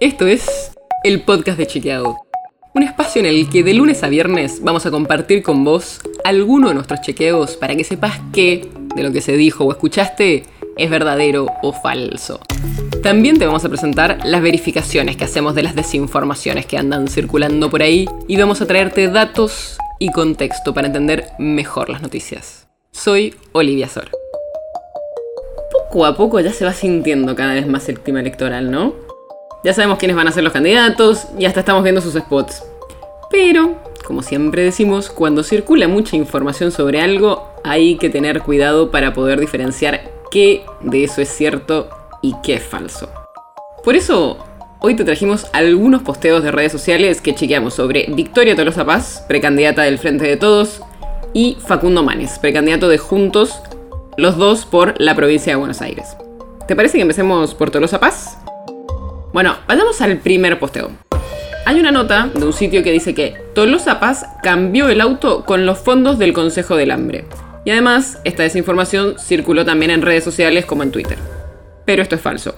Esto es el podcast de Chequeado. Un espacio en el que de lunes a viernes vamos a compartir con vos alguno de nuestros chequeos para que sepas qué de lo que se dijo o escuchaste es verdadero o falso. También te vamos a presentar las verificaciones que hacemos de las desinformaciones que andan circulando por ahí y vamos a traerte datos y contexto para entender mejor las noticias. Soy Olivia Sor. Poco a poco ya se va sintiendo cada vez más el clima electoral, ¿no? Ya sabemos quiénes van a ser los candidatos y hasta estamos viendo sus spots. Pero, como siempre decimos, cuando circula mucha información sobre algo, hay que tener cuidado para poder diferenciar qué de eso es cierto y qué es falso. Por eso, hoy te trajimos algunos posteos de redes sociales que chequeamos sobre Victoria Tolosa Paz, precandidata del Frente de Todos, y Facundo Manes, precandidato de Juntos, los dos por la provincia de Buenos Aires. ¿Te parece que empecemos por Tolosa Paz? Bueno, vayamos al primer posteo. Hay una nota de un sitio que dice que Tolosa Paz cambió el auto con los fondos del Consejo del Hambre. Y además, esta desinformación circuló también en redes sociales como en Twitter. Pero esto es falso.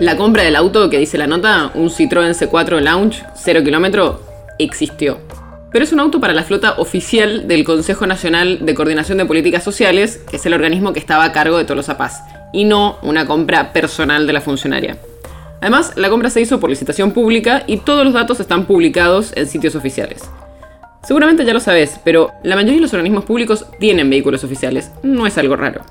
La compra del auto que dice la nota, un Citroën C4 Lounge 0 kilómetro, existió. Pero es un auto para la flota oficial del Consejo Nacional de Coordinación de Políticas Sociales, que es el organismo que estaba a cargo de Tolosa Paz, y no una compra personal de la funcionaria. Además, la compra se hizo por licitación pública y todos los datos están publicados en sitios oficiales. Seguramente ya lo sabes, pero la mayoría de los organismos públicos tienen vehículos oficiales, no es algo raro.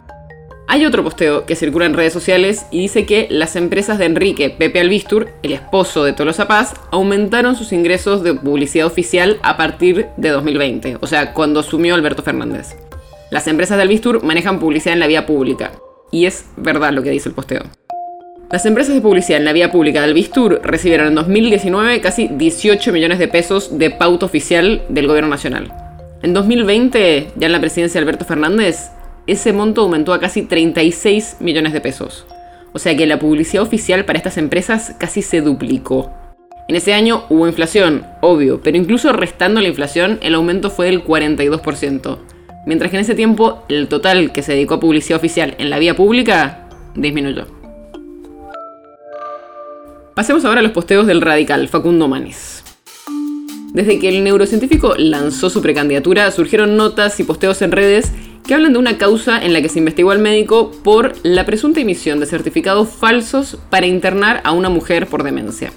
Hay otro posteo que circula en redes sociales y dice que las empresas de Enrique Pepe Albistur, el esposo de Tolosa Paz, aumentaron sus ingresos de publicidad oficial a partir de 2020, o sea, cuando asumió Alberto Fernández. Las empresas de Albistur manejan publicidad en la vía pública, y es verdad lo que dice el posteo. Las empresas de publicidad en la vía pública del Bistur recibieron en 2019 casi 18 millones de pesos de pauta oficial del gobierno nacional. En 2020, ya en la presidencia de Alberto Fernández, ese monto aumentó a casi 36 millones de pesos. O sea que la publicidad oficial para estas empresas casi se duplicó. En ese año hubo inflación, obvio, pero incluso restando la inflación, el aumento fue del 42%. Mientras que en ese tiempo, el total que se dedicó a publicidad oficial en la vía pública disminuyó. Pasemos ahora a los posteos del radical Facundo Manes. Desde que el neurocientífico lanzó su precandidatura, surgieron notas y posteos en redes que hablan de una causa en la que se investigó al médico por la presunta emisión de certificados falsos para internar a una mujer por demencia.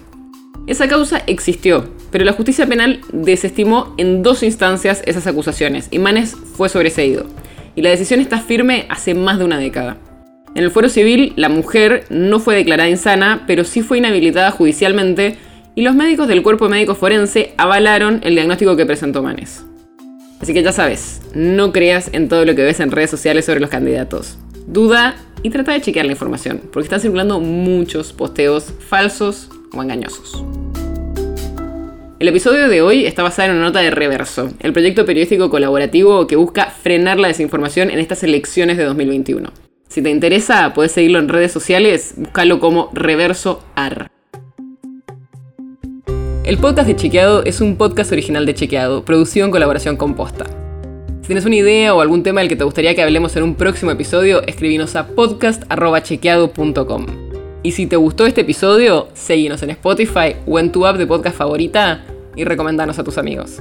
Esa causa existió, pero la justicia penal desestimó en dos instancias esas acusaciones y Manes fue sobreseído. Y la decisión está firme hace más de una década. En el fuero civil, la mujer no fue declarada insana, pero sí fue inhabilitada judicialmente y los médicos del cuerpo médico forense avalaron el diagnóstico que presentó Manes. Así que ya sabes, no creas en todo lo que ves en redes sociales sobre los candidatos. Duda y trata de chequear la información, porque están circulando muchos posteos falsos o engañosos. El episodio de hoy está basado en una nota de Reverso, el proyecto periodístico colaborativo que busca frenar la desinformación en estas elecciones de 2021. Si te interesa, puedes seguirlo en redes sociales, búscalo como Reverso AR. El podcast de Chequeado es un podcast original de Chequeado, producido en colaboración con Posta. Si tienes una idea o algún tema del que te gustaría que hablemos en un próximo episodio, escribinos a podcast.chequeado.com. Y si te gustó este episodio, seguinos en Spotify o en tu app de podcast favorita y recomendanos a tus amigos.